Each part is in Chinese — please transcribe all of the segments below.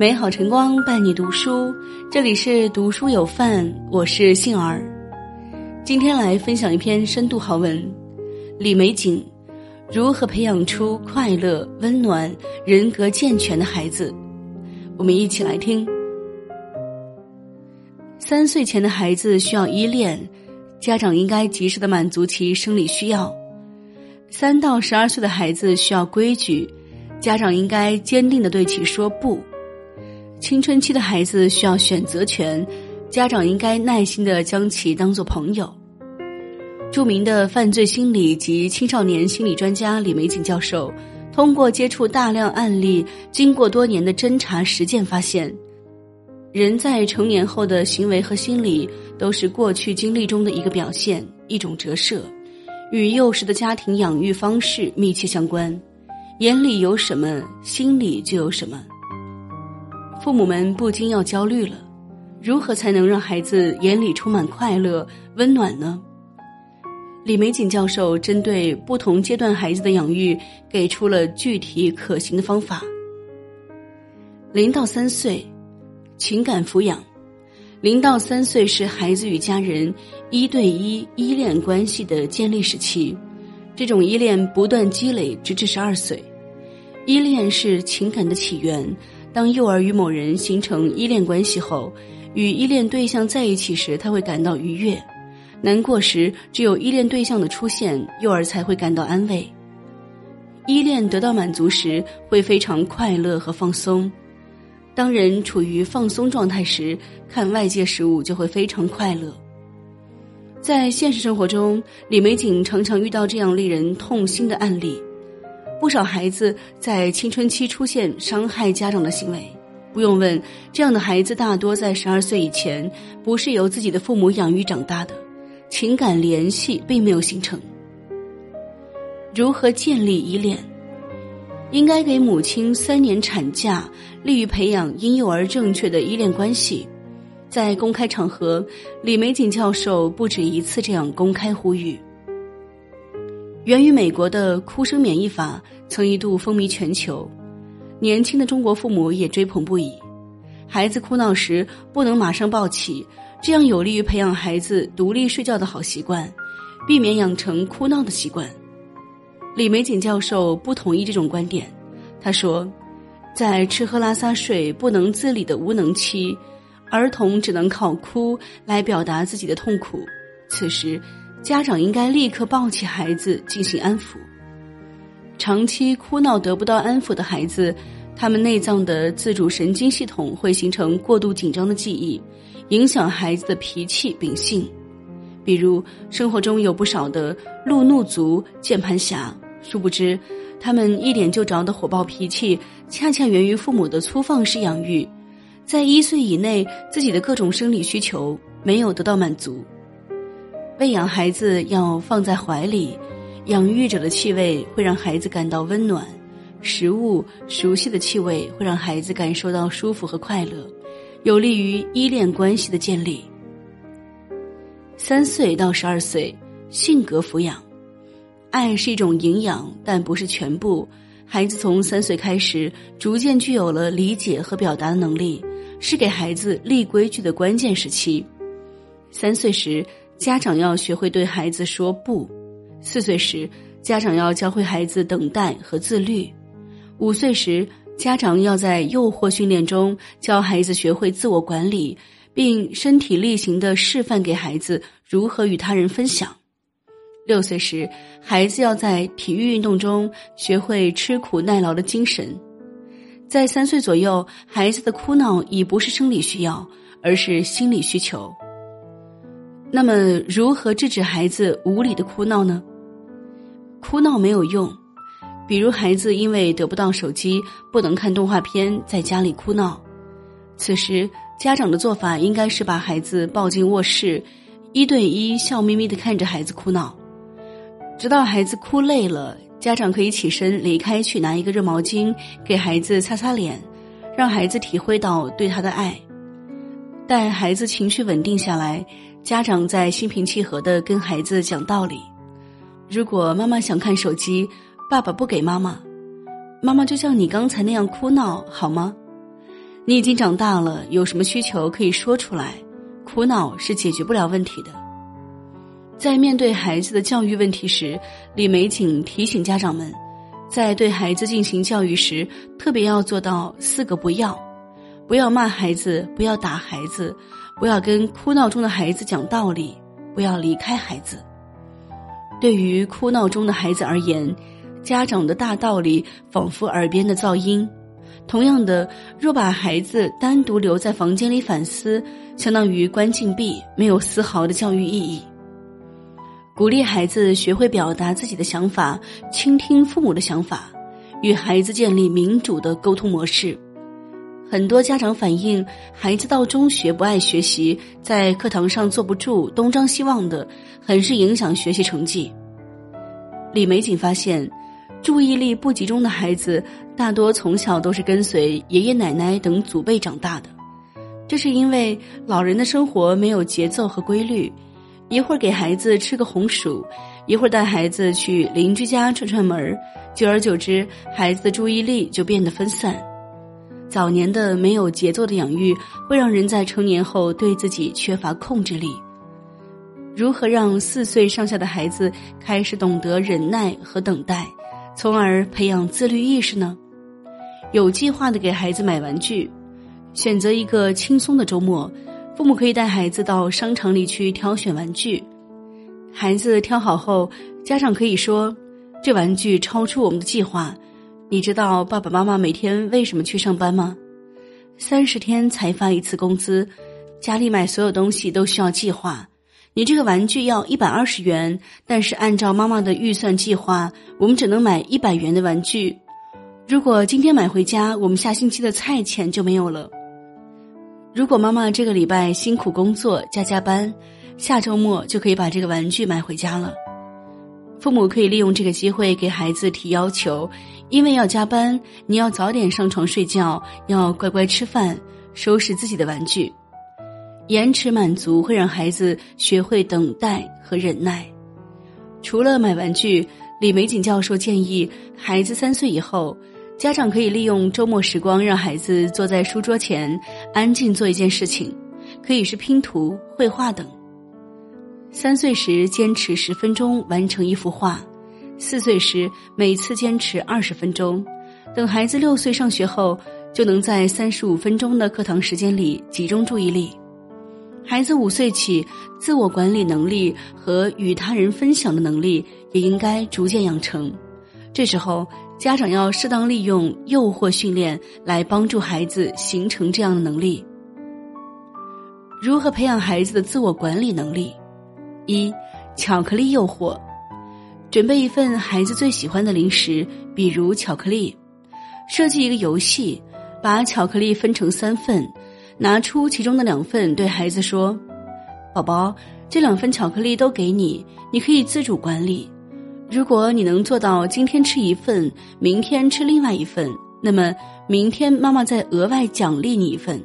美好晨光伴你读书，这里是读书有范，我是杏儿。今天来分享一篇深度好文，李玫瑾如何培养出快乐、温暖、人格健全的孩子。我们一起来听。三岁前的孩子需要依恋，家长应该及时的满足其生理需要。三到十二岁的孩子需要规矩，家长应该坚定的对其说不。青春期的孩子需要选择权，家长应该耐心的将其当做朋友。著名的犯罪心理及青少年心理专家李玫瑾教授，通过接触大量案例，经过多年的侦查实践发现，人在成年后的行为和心理都是过去经历中的一个表现，一种折射，与幼时的家庭养育方式密切相关。眼里有什么，心里就有什么。父母们不禁要焦虑了：如何才能让孩子眼里充满快乐、温暖呢？李玫瑾教授针对不同阶段孩子的养育，给出了具体可行的方法。零到三岁，情感抚养。零到三岁是孩子与家人一对一依恋关系的建立时期，这种依恋不断积累，直至十二岁。依恋是情感的起源。当幼儿与某人形成依恋关系后，与依恋对象在一起时，他会感到愉悦；难过时，只有依恋对象的出现，幼儿才会感到安慰。依恋得到满足时，会非常快乐和放松。当人处于放松状态时，看外界事物就会非常快乐。在现实生活中，李玫瑾常常遇到这样令人痛心的案例。不少孩子在青春期出现伤害家长的行为，不用问，这样的孩子大多在十二岁以前不是由自己的父母养育长大的，情感联系并没有形成。如何建立依恋？应该给母亲三年产假，利于培养婴幼儿正确的依恋关系。在公开场合，李玫瑾教授不止一次这样公开呼吁。源于美国的哭声免疫法曾一度风靡全球，年轻的中国父母也追捧不已。孩子哭闹时不能马上抱起，这样有利于培养孩子独立睡觉的好习惯，避免养成哭闹的习惯。李玫瑾教授不同意这种观点，他说，在吃喝拉撒睡不能自理的无能期，儿童只能靠哭来表达自己的痛苦，此时。家长应该立刻抱起孩子进行安抚。长期哭闹得不到安抚的孩子，他们内脏的自主神经系统会形成过度紧张的记忆，影响孩子的脾气秉性。比如，生活中有不少的路怒族键盘侠，殊不知，他们一点就着的火爆脾气，恰恰源于父母的粗放式养育，在一岁以内，自己的各种生理需求没有得到满足。喂养孩子要放在怀里，养育者的气味会让孩子感到温暖，食物熟悉的气味会让孩子感受到舒服和快乐，有利于依恋关系的建立。三岁到十二岁，性格抚养，爱是一种营养，但不是全部。孩子从三岁开始，逐渐具有了理解和表达的能力，是给孩子立规矩的关键时期。三岁时。家长要学会对孩子说不。四岁时，家长要教会孩子等待和自律；五岁时，家长要在诱惑训练中教孩子学会自我管理，并身体力行的示范给孩子如何与他人分享；六岁时，孩子要在体育运动中学会吃苦耐劳的精神。在三岁左右，孩子的哭闹已不是生理需要，而是心理需求。那么，如何制止孩子无理的哭闹呢？哭闹没有用，比如孩子因为得不到手机，不能看动画片，在家里哭闹。此时，家长的做法应该是把孩子抱进卧室，一对一笑眯眯的看着孩子哭闹，直到孩子哭累了，家长可以起身离开，去拿一个热毛巾给孩子擦擦脸，让孩子体会到对他的爱。待孩子情绪稳定下来。家长在心平气和的跟孩子讲道理。如果妈妈想看手机，爸爸不给妈妈，妈妈就像你刚才那样哭闹，好吗？你已经长大了，有什么需求可以说出来，苦恼是解决不了问题的。在面对孩子的教育问题时，李玫瑾提醒家长们，在对孩子进行教育时，特别要做到四个不要：不要骂孩子，不要打孩子，不要跟哭闹中的孩子讲道理，不要离开孩子。对于哭闹中的孩子而言，家长的大道理仿佛耳边的噪音。同样的，若把孩子单独留在房间里反思，相当于关禁闭，没有丝毫的教育意义。鼓励孩子学会表达自己的想法，倾听父母的想法，与孩子建立民主的沟通模式。很多家长反映，孩子到中学不爱学习，在课堂上坐不住，东张西望的，很是影响学习成绩。李玫瑾发现。注意力不集中的孩子，大多从小都是跟随爷爷奶奶等祖辈长大的。这是因为老人的生活没有节奏和规律，一会儿给孩子吃个红薯，一会儿带孩子去邻居家串串门儿，久而久之，孩子的注意力就变得分散。早年的没有节奏的养育，会让人在成年后对自己缺乏控制力。如何让四岁上下的孩子开始懂得忍耐和等待？从而培养自律意识呢？有计划的给孩子买玩具，选择一个轻松的周末，父母可以带孩子到商场里去挑选玩具。孩子挑好后，家长可以说：“这玩具超出我们的计划。”你知道爸爸妈妈每天为什么去上班吗？三十天才发一次工资，家里买所有东西都需要计划。你这个玩具要一百二十元，但是按照妈妈的预算计划，我们只能买一百元的玩具。如果今天买回家，我们下星期的菜钱就没有了。如果妈妈这个礼拜辛苦工作加加班，下周末就可以把这个玩具买回家了。父母可以利用这个机会给孩子提要求，因为要加班，你要早点上床睡觉，要乖乖吃饭，收拾自己的玩具。延迟满足会让孩子学会等待和忍耐。除了买玩具，李玫瑾教授建议，孩子三岁以后，家长可以利用周末时光，让孩子坐在书桌前，安静做一件事情，可以是拼图、绘画等。三岁时坚持十分钟完成一幅画，四岁时每次坚持二十分钟，等孩子六岁上学后，就能在三十五分钟的课堂时间里集中注意力。孩子五岁起，自我管理能力和与他人分享的能力也应该逐渐养成。这时候，家长要适当利用诱惑训练来帮助孩子形成这样的能力。如何培养孩子的自我管理能力？一、巧克力诱惑，准备一份孩子最喜欢的零食，比如巧克力，设计一个游戏，把巧克力分成三份。拿出其中的两份，对孩子说：“宝宝，这两份巧克力都给你，你可以自主管理。如果你能做到今天吃一份，明天吃另外一份，那么明天妈妈再额外奖励你一份。”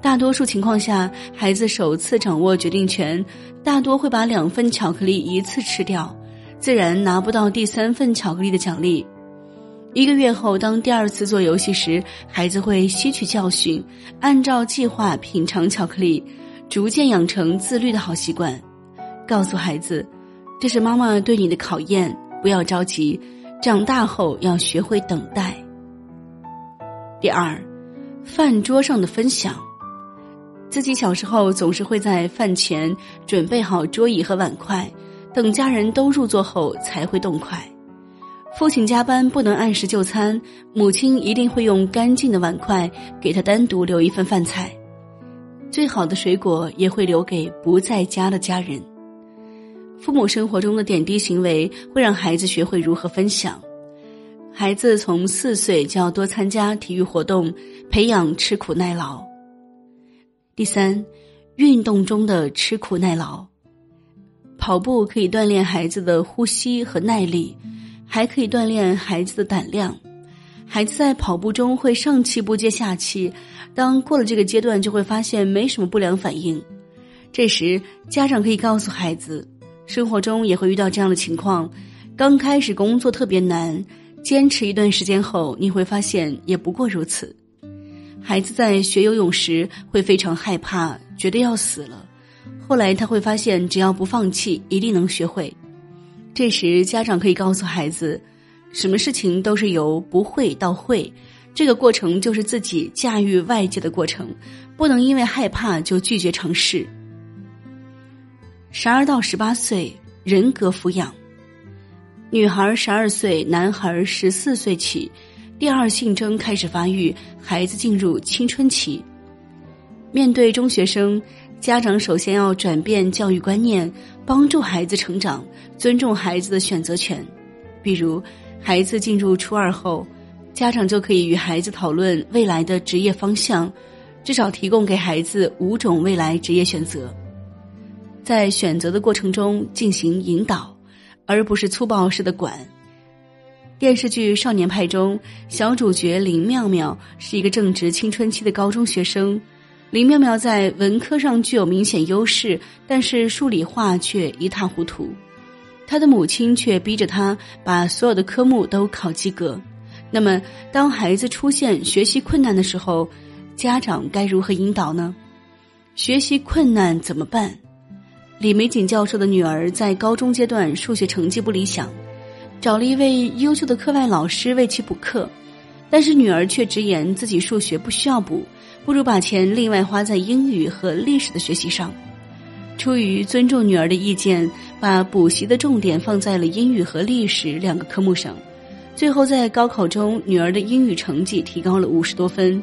大多数情况下，孩子首次掌握决定权，大多会把两份巧克力一次吃掉，自然拿不到第三份巧克力的奖励。一个月后，当第二次做游戏时，孩子会吸取教训，按照计划品尝巧克力，逐渐养成自律的好习惯。告诉孩子，这是妈妈对你的考验，不要着急，长大后要学会等待。第二，饭桌上的分享，自己小时候总是会在饭前准备好桌椅和碗筷，等家人都入座后才会动筷。父亲加班不能按时就餐，母亲一定会用干净的碗筷给他单独留一份饭菜，最好的水果也会留给不在家的家人。父母生活中的点滴行为会让孩子学会如何分享。孩子从四岁就要多参加体育活动，培养吃苦耐劳。第三，运动中的吃苦耐劳，跑步可以锻炼孩子的呼吸和耐力。还可以锻炼孩子的胆量。孩子在跑步中会上气不接下气，当过了这个阶段，就会发现没什么不良反应。这时，家长可以告诉孩子，生活中也会遇到这样的情况。刚开始工作特别难，坚持一段时间后，你会发现也不过如此。孩子在学游泳时会非常害怕，觉得要死了。后来他会发现，只要不放弃，一定能学会。这时，家长可以告诉孩子，什么事情都是由不会到会，这个过程就是自己驾驭外界的过程，不能因为害怕就拒绝尝试。十二到十八岁，人格抚养。女孩十二岁，男孩十四岁起，第二性征开始发育，孩子进入青春期。面对中学生，家长首先要转变教育观念，帮助孩子成长，尊重孩子的选择权。比如，孩子进入初二后，家长就可以与孩子讨论未来的职业方向，至少提供给孩子五种未来职业选择，在选择的过程中进行引导。而不是粗暴式的管。电视剧《少年派》中，小主角林妙妙是一个正值青春期的高中学生。林妙妙在文科上具有明显优势，但是数理化却一塌糊涂。她的母亲却逼着她把所有的科目都考及格。那么，当孩子出现学习困难的时候，家长该如何引导呢？学习困难怎么办？李玫瑾教授的女儿在高中阶段数学成绩不理想，找了一位优秀的课外老师为其补课，但是女儿却直言自己数学不需要补，不如把钱另外花在英语和历史的学习上。出于尊重女儿的意见，把补习的重点放在了英语和历史两个科目上。最后在高考中，女儿的英语成绩提高了五十多分。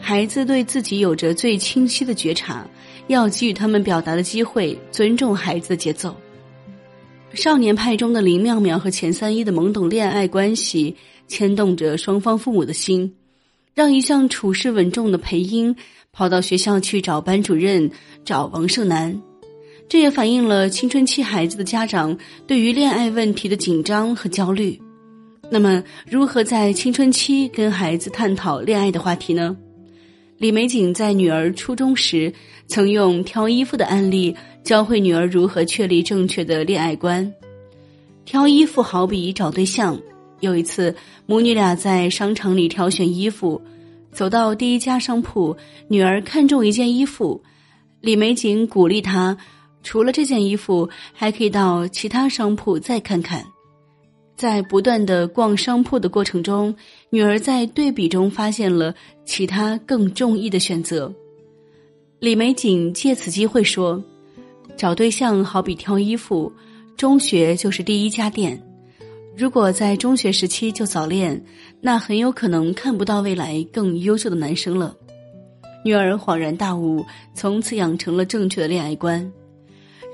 孩子对自己有着最清晰的觉察，要给予他们表达的机会，尊重孩子的节奏。少年派中的林妙妙和钱三一的懵懂恋爱关系，牵动着双方父母的心，让一向处事稳重的裴英跑到学校去找班主任，找王胜男。这也反映了青春期孩子的家长对于恋爱问题的紧张和焦虑。那么，如何在青春期跟孩子探讨恋爱的话题呢？李玫瑾在女儿初中时，曾用挑衣服的案例教会女儿如何确立正确的恋爱观。挑衣服好比找对象。有一次，母女俩在商场里挑选衣服，走到第一家商铺，女儿看中一件衣服，李玫瑾鼓励她，除了这件衣服，还可以到其他商铺再看看。在不断的逛商铺的过程中，女儿在对比中发现了其他更中意的选择。李玫瑾借此机会说：“找对象好比挑衣服，中学就是第一家店。如果在中学时期就早恋，那很有可能看不到未来更优秀的男生了。”女儿恍然大悟，从此养成了正确的恋爱观。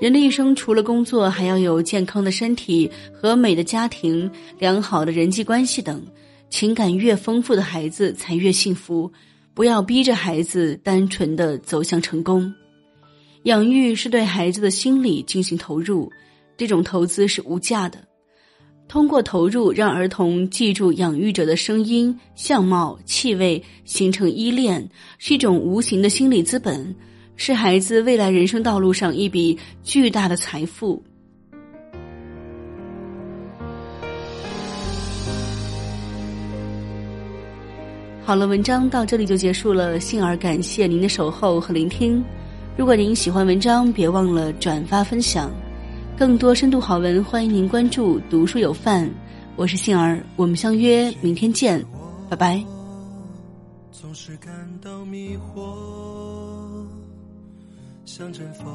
人的一生，除了工作，还要有健康的身体和美的家庭、良好的人际关系等。情感越丰富的孩子才越幸福。不要逼着孩子单纯的走向成功。养育是对孩子的心理进行投入，这种投资是无价的。通过投入，让儿童记住养育者的声音、相貌、气味，形成依恋，是一种无形的心理资本。是孩子未来人生道路上一笔巨大的财富。好了，文章到这里就结束了。幸而感谢您的守候和聆听。如果您喜欢文章，别忘了转发分享。更多深度好文，欢迎您关注“读书有范”。我是杏儿，我们相约明天见，拜拜。总是感到迷惑。像阵风，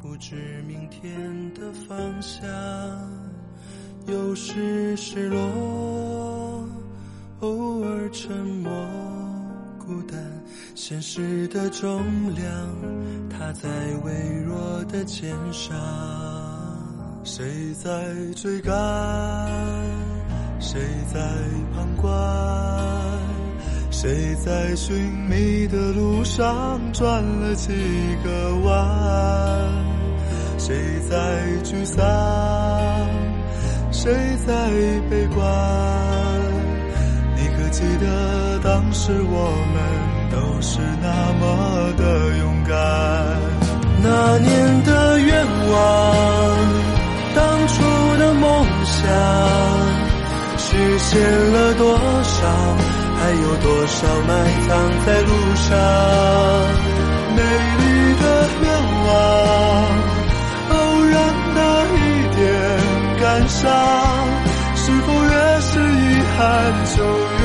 不知明天的方向。有时失落，偶尔沉默，孤单。现实的重量，它在微弱的肩上。谁在追赶？谁在旁观？谁在寻觅的路上转了几个弯？谁在沮丧？谁在悲观？你可记得当时我们都是那么的勇敢？那年的愿望，当初的梦想，实现了多少？还有多少埋藏在路上？美丽的愿望，偶然的一点感伤，是否越是遗憾就越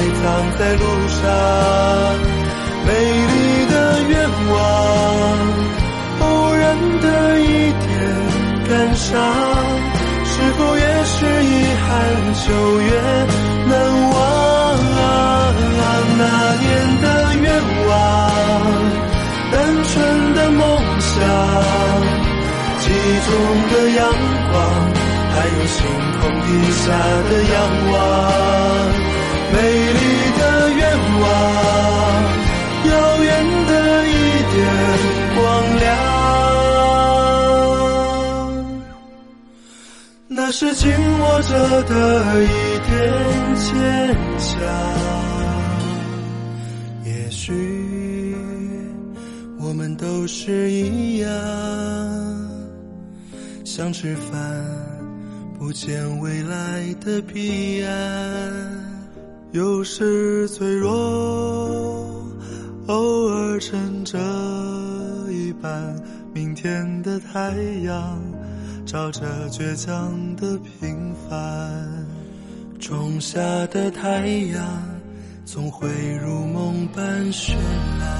埋葬在路上？美丽的愿望，偶然的一点感伤，是否越是遗憾就越难忘？那年的愿望，单纯的梦想。记忆中的阳光，还有星空底下的仰望，美丽的愿望，遥远的一点光亮，那是紧握着的一点坚强。也许我们都是一样。想吃饭，不见未来的彼岸。有时脆弱，偶尔撑着一半明天的太阳，照着倔强的平凡。种下的太阳，总会如梦般绚烂。